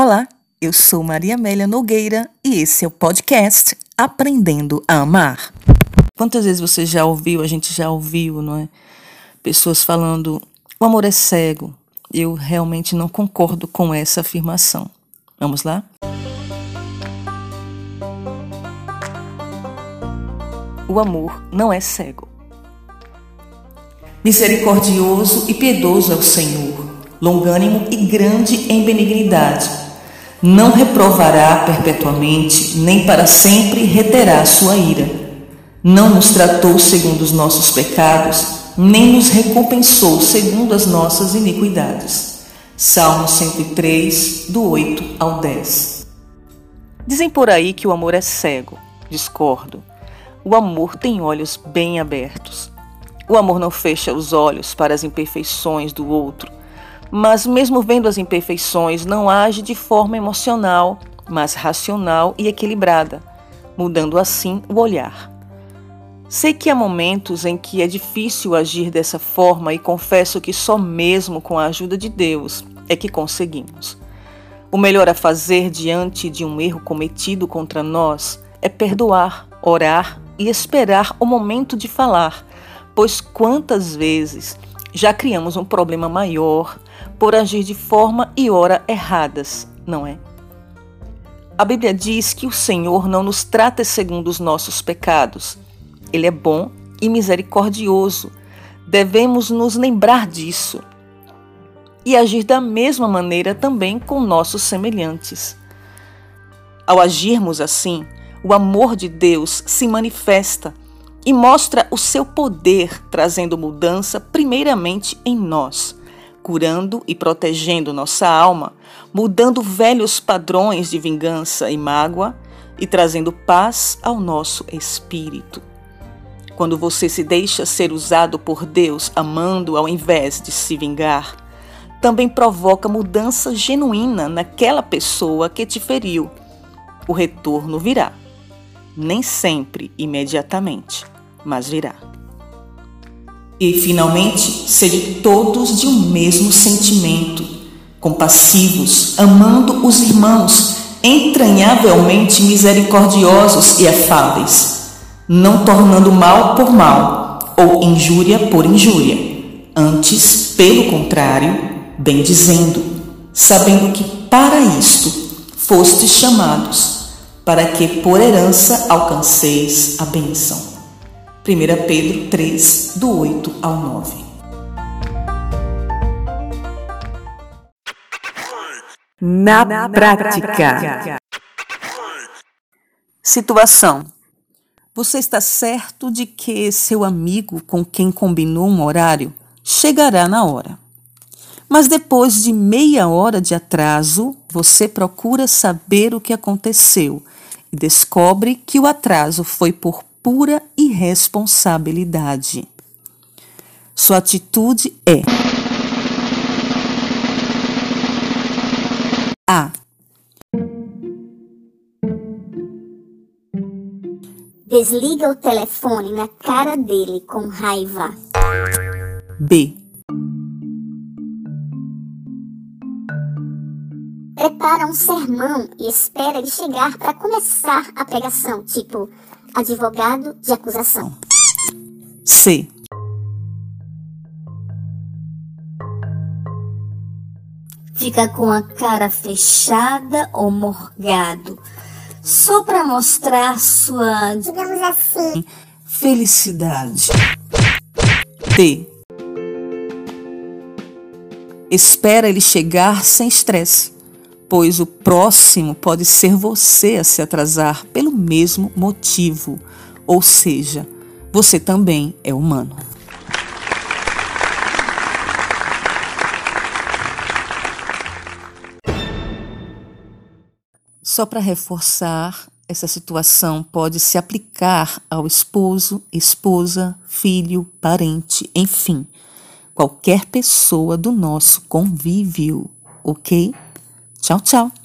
Olá, eu sou Maria Amélia Nogueira e esse é o podcast Aprendendo a Amar. Quantas vezes você já ouviu, a gente já ouviu, não é? Pessoas falando, o amor é cego. Eu realmente não concordo com essa afirmação. Vamos lá? O amor não é cego. Misericordioso e piedoso é o Senhor, longânimo e grande em benignidade. Não reprovará perpetuamente, nem para sempre reterá sua ira. Não nos tratou segundo os nossos pecados, nem nos recompensou segundo as nossas iniquidades. Salmo 103, do 8 ao 10. Dizem por aí que o amor é cego. Discordo. O amor tem olhos bem abertos. O amor não fecha os olhos para as imperfeições do outro, mas, mesmo vendo as imperfeições, não age de forma emocional, mas racional e equilibrada, mudando assim o olhar. Sei que há momentos em que é difícil agir dessa forma e confesso que só mesmo com a ajuda de Deus é que conseguimos. O melhor a fazer diante de um erro cometido contra nós é perdoar, orar e esperar o momento de falar, pois quantas vezes já criamos um problema maior por agir de forma e hora erradas, não é? A Bíblia diz que o Senhor não nos trata segundo os nossos pecados ele é bom e misericordioso. Devemos nos lembrar disso e agir da mesma maneira também com nossos semelhantes. Ao agirmos assim, o amor de Deus se manifesta e mostra o seu poder, trazendo mudança primeiramente em nós, curando e protegendo nossa alma, mudando velhos padrões de vingança e mágoa e trazendo paz ao nosso espírito. Quando você se deixa ser usado por Deus amando ao invés de se vingar, também provoca mudança genuína naquela pessoa que te feriu. O retorno virá. Nem sempre imediatamente, mas virá. E, finalmente, sede todos de um mesmo sentimento, compassivos, amando os irmãos, entranhavelmente misericordiosos e afáveis não tornando mal por mal ou injúria por injúria, antes, pelo contrário, bem dizendo, sabendo que para isto fostes chamados, para que por herança alcanceis a bênção. 1 Pedro 3, do 8 ao 9. Na, Na prática. prática. Situação você está certo de que seu amigo com quem combinou um horário chegará na hora. Mas depois de meia hora de atraso, você procura saber o que aconteceu e descobre que o atraso foi por pura irresponsabilidade. Sua atitude é A. Desliga o telefone na cara dele com raiva. B. Prepara um sermão e espera ele chegar para começar a pregação, tipo advogado de acusação. C. Fica com a cara fechada ou morgado só para mostrar sua, digamos assim, felicidade. T. Espera ele chegar sem estresse, pois o próximo pode ser você a se atrasar pelo mesmo motivo, ou seja, você também é humano. Só para reforçar, essa situação pode se aplicar ao esposo, esposa, filho, parente, enfim, qualquer pessoa do nosso convívio, ok? 早早。